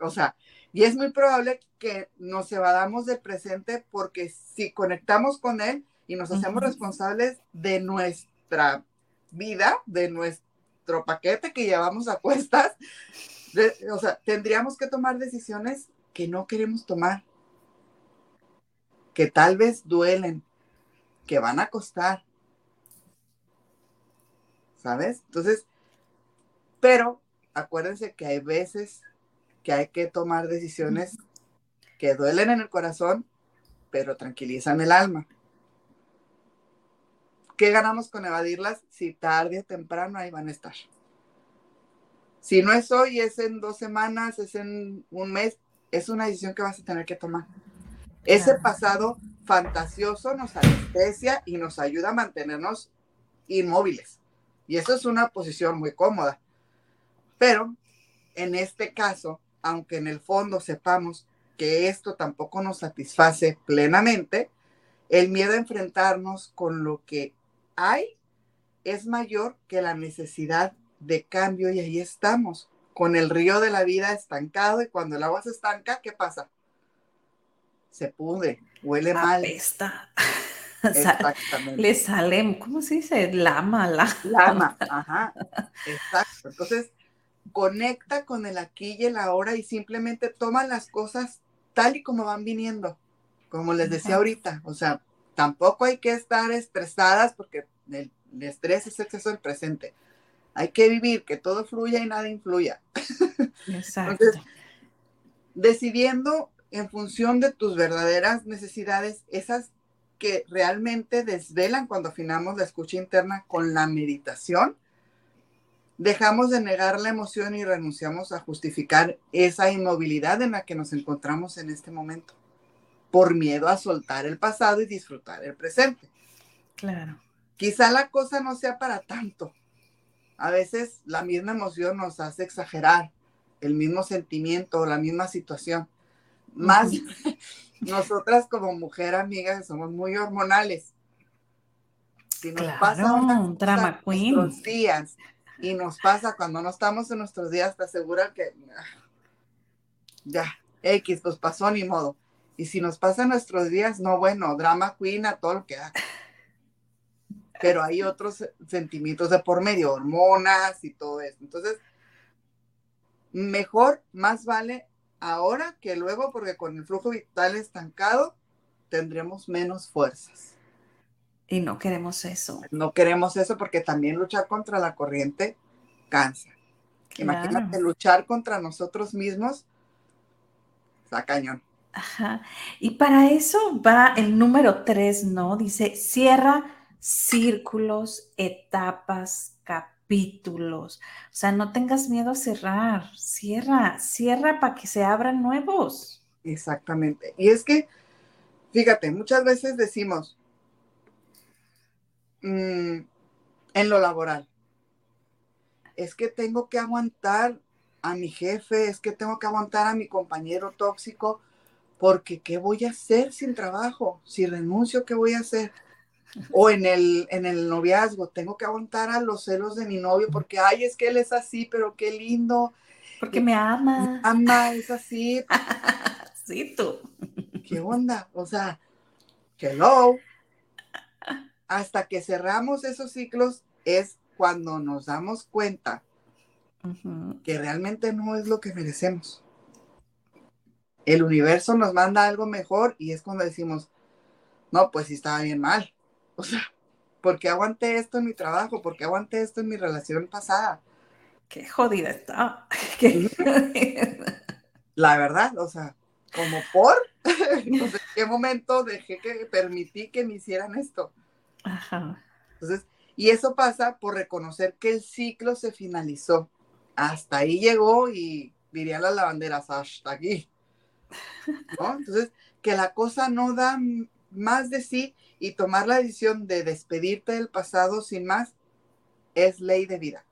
Speaker 2: O sea, y es muy probable que nos evadamos del presente porque si conectamos con él y nos hacemos responsables de nuestra vida, de nuestro paquete que llevamos a cuestas, o sea, tendríamos que tomar decisiones que no queremos tomar, que tal vez duelen, que van a costar. ¿Sabes? Entonces, pero acuérdense que hay veces que hay que tomar decisiones que duelen en el corazón, pero tranquilizan el alma. ¿Qué ganamos con evadirlas? Si tarde o temprano ahí van a estar. Si no es hoy, es en dos semanas, es en un mes, es una decisión que vas a tener que tomar. Ese pasado fantasioso nos anestesia y nos ayuda a mantenernos inmóviles. Y eso es una posición muy cómoda. Pero en este caso, aunque en el fondo sepamos que esto tampoco nos satisface plenamente, el miedo a enfrentarnos con lo que hay es mayor que la necesidad de cambio y ahí estamos, con el río de la vida estancado y cuando el agua se estanca, ¿qué pasa? Se pudre, huele mal.
Speaker 1: Apesta. Exactamente. Le sale, ¿cómo se dice? Lama, la.
Speaker 2: Lama, ajá. Exacto. Entonces, conecta con el aquí y el ahora y simplemente toma las cosas tal y como van viniendo, como les decía ahorita. O sea, tampoco hay que estar estresadas porque el, el estrés es exceso del presente. Hay que vivir, que todo fluya y nada influya. Exacto. decidiendo en función de tus verdaderas necesidades, esas que realmente desvelan cuando afinamos la escucha interna con la meditación, dejamos de negar la emoción y renunciamos a justificar esa inmovilidad en la que nos encontramos en este momento, por miedo a soltar el pasado y disfrutar el presente.
Speaker 1: Claro.
Speaker 2: Quizá la cosa no sea para tanto, a veces la misma emoción nos hace exagerar el mismo sentimiento o la misma situación. Más nosotras como mujer amigas somos muy hormonales.
Speaker 1: Si nos pasa un drama queen.
Speaker 2: nuestros días y nos pasa cuando no estamos en nuestros días, te asegura que ah, ya, X, pues pasó ni modo. Y si nos pasa en nuestros días, no, bueno, drama queen a todo lo que da pero hay otros sentimientos de por medio, hormonas y todo eso. Entonces, mejor, más vale ahora que luego, porque con el flujo vital estancado tendremos menos fuerzas.
Speaker 1: Y no queremos eso.
Speaker 2: No queremos eso porque también luchar contra la corriente cansa. Imagínate luchar contra nosotros mismos, está cañón.
Speaker 1: Ajá. Y para eso va el número tres, ¿no? Dice, cierra círculos, etapas, capítulos. O sea, no tengas miedo a cerrar, cierra, cierra para que se abran nuevos.
Speaker 2: Exactamente. Y es que, fíjate, muchas veces decimos, mm, en lo laboral, es que tengo que aguantar a mi jefe, es que tengo que aguantar a mi compañero tóxico, porque ¿qué voy a hacer sin trabajo? Si renuncio, ¿qué voy a hacer? O en el, en el noviazgo, tengo que aguantar a los celos de mi novio porque, ay, es que él es así, pero qué lindo.
Speaker 1: Porque me ama.
Speaker 2: Me ama, es así.
Speaker 1: sí, tú.
Speaker 2: ¿Qué onda? O sea, hello. Hasta que cerramos esos ciclos es cuando nos damos cuenta que realmente no es lo que merecemos. El universo nos manda algo mejor y es cuando decimos, no, pues sí estaba bien mal. O sea, ¿por qué aguanté esto en mi trabajo? ¿Por qué aguanté esto en mi relación pasada?
Speaker 1: Qué jodida está.
Speaker 2: La verdad, o sea, como por, no sé en qué momento dejé que permití que me hicieran esto. Ajá. Entonces, y eso pasa por reconocer que el ciclo se finalizó hasta ahí llegó y dirían las lavanderas, hasta aquí. ¿No? Entonces, que la cosa no da más de sí y tomar la decisión de despedirte del pasado sin más es ley de vida.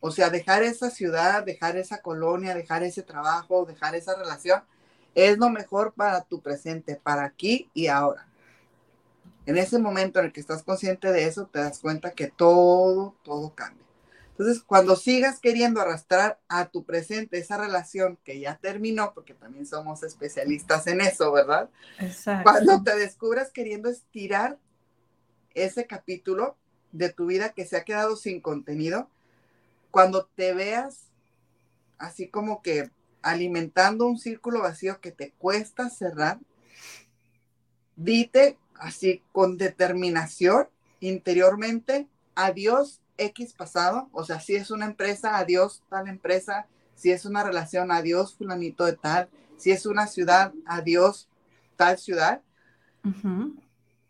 Speaker 2: O sea, dejar esa ciudad, dejar esa colonia, dejar ese trabajo, dejar esa relación, es lo mejor para tu presente, para aquí y ahora. En ese momento en el que estás consciente de eso, te das cuenta que todo, todo cambia. Entonces, cuando sigas queriendo arrastrar a tu presente esa relación que ya terminó, porque también somos especialistas en eso, ¿verdad? Exacto. Cuando te descubras queriendo estirar ese capítulo de tu vida que se ha quedado sin contenido, cuando te veas así como que alimentando un círculo vacío que te cuesta cerrar, dite así con determinación interiormente, adiós X pasado, o sea, si es una empresa, adiós tal empresa, si es una relación, adiós fulanito de tal, si es una ciudad, adiós tal ciudad,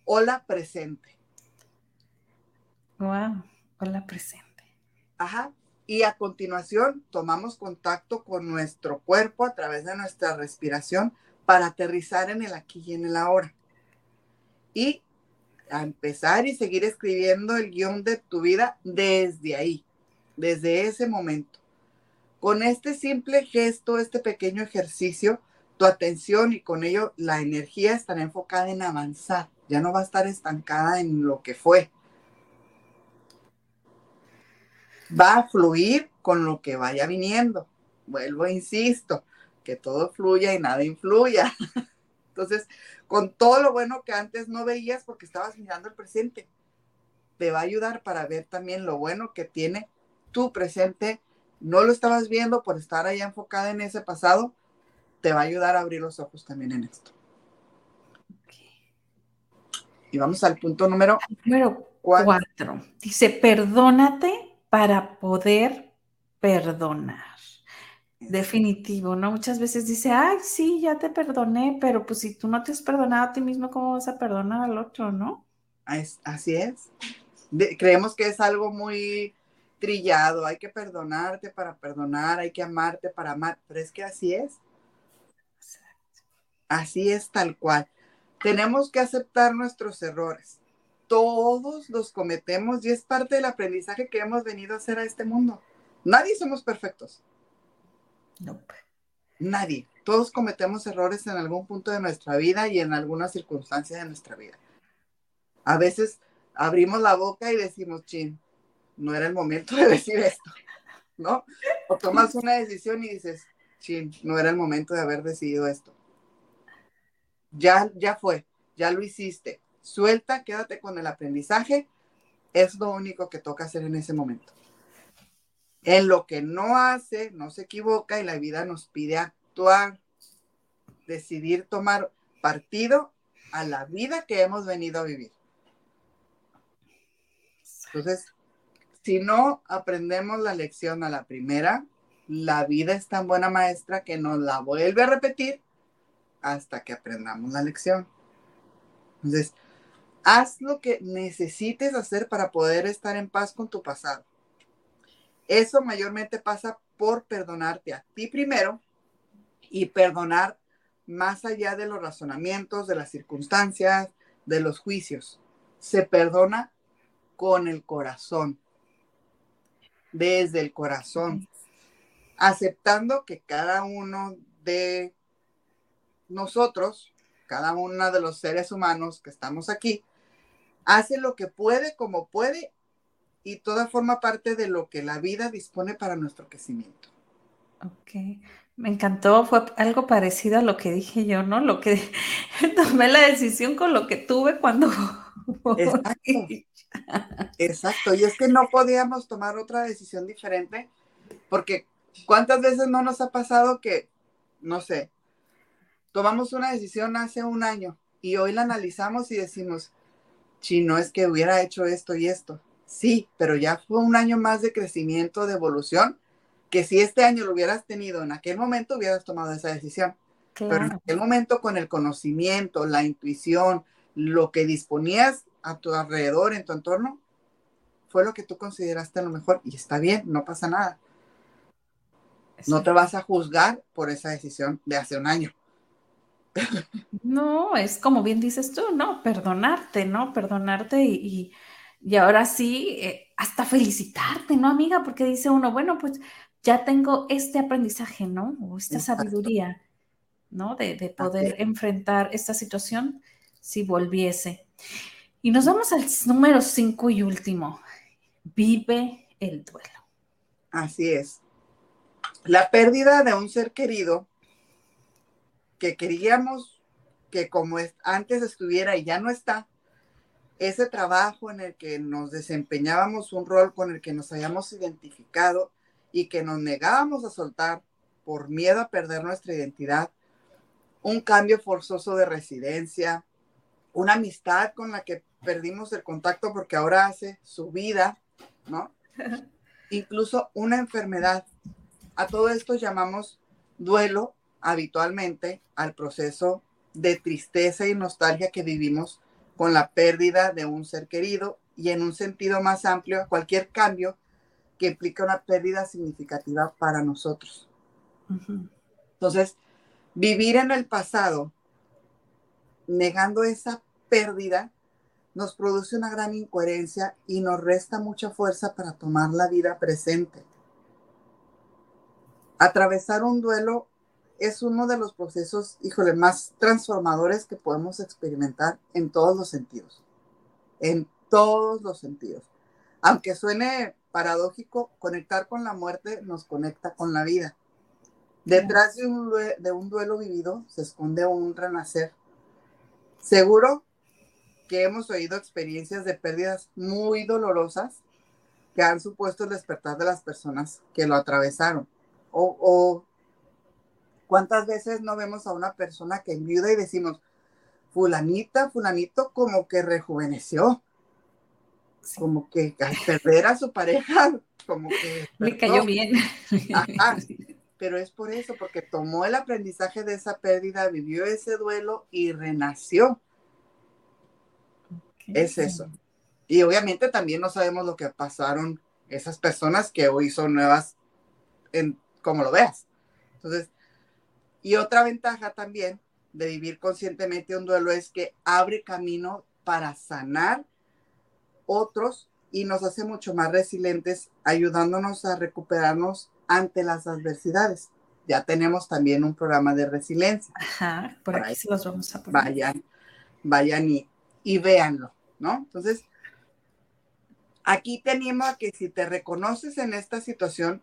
Speaker 2: hola presente.
Speaker 1: Wow, hola presente.
Speaker 2: Ajá, y a continuación tomamos contacto con nuestro cuerpo a través de nuestra respiración para aterrizar en el aquí y en el ahora. Y a empezar y seguir escribiendo el guion de tu vida desde ahí, desde ese momento. Con este simple gesto, este pequeño ejercicio, tu atención y con ello la energía estará enfocada en avanzar, ya no va a estar estancada en lo que fue, va a fluir con lo que vaya viniendo. Vuelvo, insisto, que todo fluya y nada influya. Entonces, con todo lo bueno que antes no veías porque estabas mirando el presente, te va a ayudar para ver también lo bueno que tiene tu presente. No lo estabas viendo por estar ahí enfocada en ese pasado, te va a ayudar a abrir los ojos también en esto. Y vamos al punto número,
Speaker 1: número cuatro. Dice, perdónate para poder perdonar. Definitivo, ¿no? Muchas veces dice, ay, sí, ya te perdoné, pero pues si tú no te has perdonado a ti mismo, ¿cómo vas a perdonar al otro, no?
Speaker 2: así es. creemos que es algo muy trillado, hay que perdonarte para perdonar, hay que amarte para amar, pero es que así es. Así es tal cual. Tenemos que aceptar nuestros errores todos los cometemos y es parte del aprendizaje que hemos venido a hacer a este mundo. Nadie somos perfectos. Nadie. Todos cometemos errores en algún punto de nuestra vida y en algunas circunstancias de nuestra vida. A veces abrimos la boca y decimos, chin, no era el momento de decir esto, ¿no? O tomas una decisión y dices, chin, no era el momento de haber decidido esto. Ya, ya fue, ya lo hiciste suelta, quédate con el aprendizaje, es lo único que toca hacer en ese momento. En lo que no hace, no se equivoca y la vida nos pide actuar, decidir tomar partido a la vida que hemos venido a vivir. Entonces, si no aprendemos la lección a la primera, la vida es tan buena maestra que nos la vuelve a repetir hasta que aprendamos la lección. Entonces, Haz lo que necesites hacer para poder estar en paz con tu pasado. Eso mayormente pasa por perdonarte a ti primero y perdonar más allá de los razonamientos, de las circunstancias, de los juicios. Se perdona con el corazón, desde el corazón, aceptando que cada uno de nosotros, cada uno de los seres humanos que estamos aquí, hace lo que puede como puede y toda forma parte de lo que la vida dispone para nuestro crecimiento.
Speaker 1: Ok, me encantó, fue algo parecido a lo que dije yo, ¿no? Lo que tomé la decisión con lo que tuve cuando...
Speaker 2: Exacto. Exacto, y es que no podíamos tomar otra decisión diferente porque ¿cuántas veces no nos ha pasado que, no sé, tomamos una decisión hace un año y hoy la analizamos y decimos, si no es que hubiera hecho esto y esto. Sí, pero ya fue un año más de crecimiento, de evolución, que si este año lo hubieras tenido en aquel momento, hubieras tomado esa decisión. Pero en aquel momento con el conocimiento, la intuición, lo que disponías a tu alrededor, en tu entorno, fue lo que tú consideraste lo mejor y está bien, no pasa nada. No te vas a juzgar por esa decisión de hace un año.
Speaker 1: No, es como bien dices tú, ¿no? Perdonarte, ¿no? Perdonarte y, y, ahora sí, eh, hasta felicitarte, ¿no, amiga? Porque dice uno, bueno, pues ya tengo este aprendizaje, ¿no? O esta sabiduría, ¿no? De, de poder enfrentar esta situación si volviese. Y nos vamos al número cinco y último. Vive el duelo.
Speaker 2: Así es. La pérdida de un ser querido que queríamos que como antes estuviera y ya no está, ese trabajo en el que nos desempeñábamos un rol con el que nos hayamos identificado y que nos negábamos a soltar por miedo a perder nuestra identidad, un cambio forzoso de residencia, una amistad con la que perdimos el contacto porque ahora hace su vida, ¿no? Incluso una enfermedad. A todo esto llamamos duelo habitualmente al proceso de tristeza y nostalgia que vivimos con la pérdida de un ser querido y en un sentido más amplio cualquier cambio que implica una pérdida significativa para nosotros. Entonces, vivir en el pasado negando esa pérdida nos produce una gran incoherencia y nos resta mucha fuerza para tomar la vida presente. Atravesar un duelo es uno de los procesos, híjole, más transformadores que podemos experimentar en todos los sentidos. En todos los sentidos. Aunque suene paradójico, conectar con la muerte nos conecta con la vida. Detrás de un, duelo vivido se esconde un renacer. Seguro que hemos oído experiencias de pérdidas muy dolorosas que han supuesto el despertar de las personas que lo atravesaron. O, cuántas veces no vemos a una persona que enviuda y decimos, fulanita, fulanito como que rejuveneció, como que al perder a su pareja, como que...
Speaker 1: Le cayó bien.
Speaker 2: pero es por eso, porque tomó el aprendizaje de esa pérdida, vivió ese duelo y renació. Es eso. Y obviamente también no sabemos lo que pasaron esas personas que hoy son nuevas, en como lo veas. Entonces, y otra ventaja también de vivir conscientemente un duelo es que abre camino para sanar otros y nos hace mucho más resilientes, ayudándonos a recuperarnos ante las adversidades. Ya tenemos también un programa de resiliencia.
Speaker 1: Ajá, por aquí se los vamos a
Speaker 2: poner. Vayan, vayan y, y véanlo. ¿no? Entonces, aquí tenemos que si te reconoces en esta situación,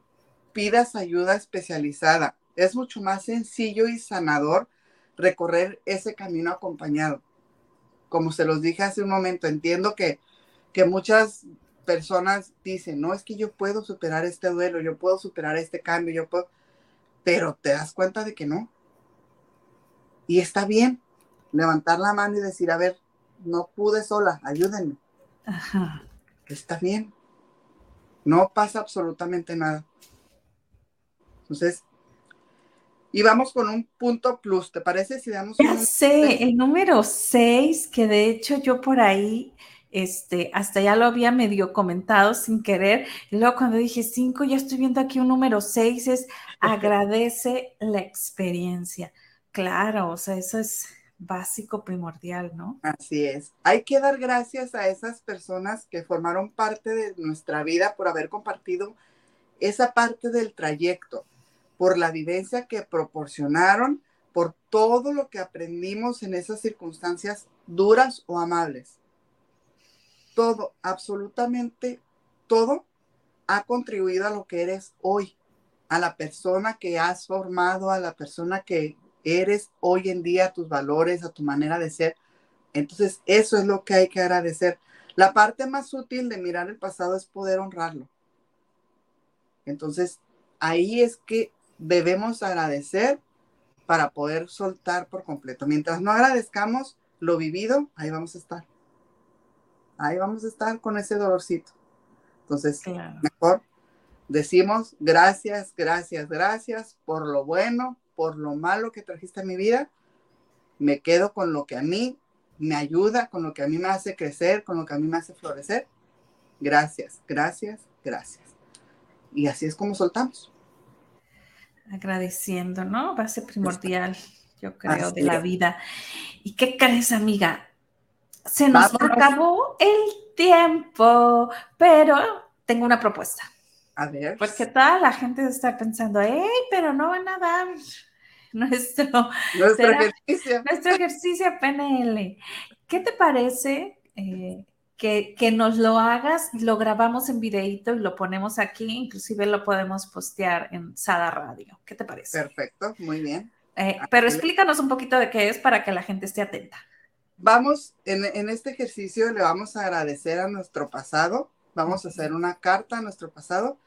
Speaker 2: pidas ayuda especializada. Es mucho más sencillo y sanador recorrer ese camino acompañado. Como se los dije hace un momento, entiendo que, que muchas personas dicen, no, es que yo puedo superar este duelo, yo puedo superar este cambio, yo puedo, pero te das cuenta de que no. Y está bien levantar la mano y decir, a ver, no pude sola, ayúdenme. Ajá. Está bien. No pasa absolutamente nada. Entonces, y vamos con un punto plus, ¿te parece si damos
Speaker 1: ya sé, el número 6, que de hecho yo por ahí, este, hasta ya lo había medio comentado sin querer, y luego cuando dije 5, ya estoy viendo aquí un número 6, es agradece la experiencia. Claro, o sea, eso es básico, primordial, ¿no?
Speaker 2: Así es. Hay que dar gracias a esas personas que formaron parte de nuestra vida por haber compartido esa parte del trayecto, por la vivencia que proporcionaron, por todo lo que aprendimos en esas circunstancias duras o amables. Todo, absolutamente todo ha contribuido a lo que eres hoy, a la persona que has formado, a la persona que eres hoy en día, a tus valores, a tu manera de ser. Entonces, eso es lo que hay que agradecer. La parte más útil de mirar el pasado es poder honrarlo. Entonces, ahí es que debemos agradecer para poder soltar por completo. Mientras no agradezcamos lo vivido, ahí vamos a estar. Ahí vamos a estar con ese dolorcito. Entonces, mejor decimos gracias, gracias, gracias por lo bueno, por lo malo que trajiste a mi vida, me quedo con lo que a mí me ayuda, con lo que a mí me hace crecer, con lo que a mí me hace florecer. Gracias, gracias, gracias. Y así es como soltamos.
Speaker 1: Agradeciendo, ¿no? Base primordial, yo creo, de la vida. ¿Y qué crees, amiga? Se nos acabó el tiempo, pero tengo una propuesta.
Speaker 2: A ver.
Speaker 1: Porque toda la gente está pensando, ¡hey, pero no van a dar nuestro,
Speaker 2: nuestro ejercicio!
Speaker 1: Nuestro ejercicio PNL. ¿Qué te parece eh, que, que, nos lo hagas? Lo grabamos en videíto y lo ponemos aquí, inclusive lo podemos postear en Sada Radio. ¿Qué te parece?
Speaker 2: Perfecto, muy bien.
Speaker 1: Eh, pero explícanos un poquito de qué es para que la gente esté atenta.
Speaker 2: Vamos, en, en este ejercicio le vamos a agradecer a nuestro pasado, vamos a hacer una carta a nuestro pasado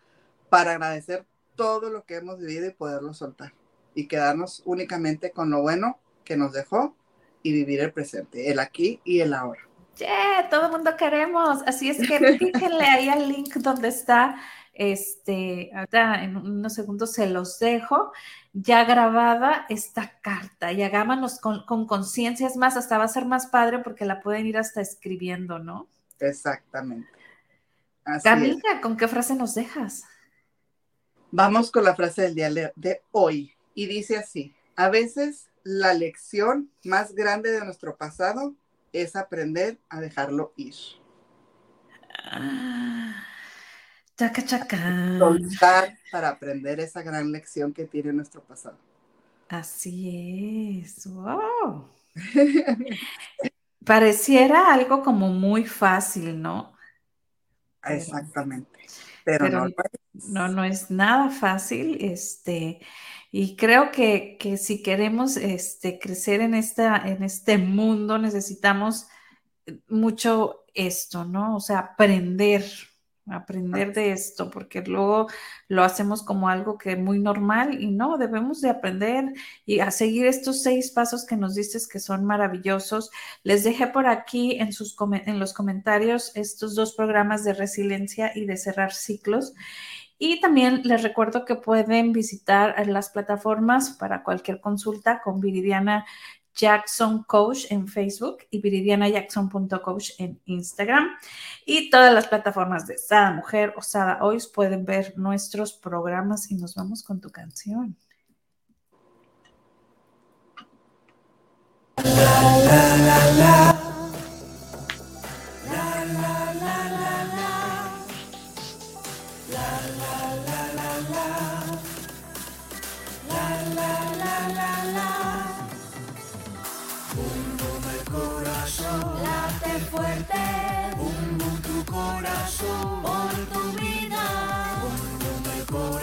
Speaker 2: para agradecer todo lo que hemos vivido y poderlo soltar y quedarnos únicamente con lo bueno que nos dejó y vivir el presente, el aquí y el ahora.
Speaker 1: Yeah, todo el mundo queremos. Así es que fíjenle ahí al link donde está. Este, ahorita en unos segundos se los dejo ya grabada esta carta y hagámonos con conciencia. Es más, hasta va a ser más padre porque la pueden ir hasta escribiendo, ¿no?
Speaker 2: Exactamente.
Speaker 1: Camila, ¿con qué frase nos dejas?
Speaker 2: Vamos con la frase del día de hoy y dice así, a veces la lección más grande de nuestro pasado es aprender a dejarlo ir.
Speaker 1: Ah, chaca, chaca.
Speaker 2: Soltar para aprender esa gran lección que tiene nuestro pasado.
Speaker 1: Así es. Wow. Pareciera algo como muy fácil, ¿no?
Speaker 2: Exactamente. Pero, no,
Speaker 1: no, no es nada fácil. Este, y creo que, que si queremos este, crecer en, esta, en este mundo, necesitamos mucho esto, ¿no? O sea, aprender, aprender de esto, porque luego lo hacemos como algo que es muy normal y no, debemos de aprender y a seguir estos seis pasos que nos dices que son maravillosos. Les dejé por aquí en, sus, en los comentarios estos dos programas de resiliencia y de cerrar ciclos. Y también les recuerdo que pueden visitar las plataformas para cualquier consulta con Viridiana Jackson Coach en Facebook y viridianajackson.coach en Instagram. Y todas las plataformas de Sada Mujer o Sada Hoy pueden ver nuestros programas y nos vamos con tu canción. La, la, la,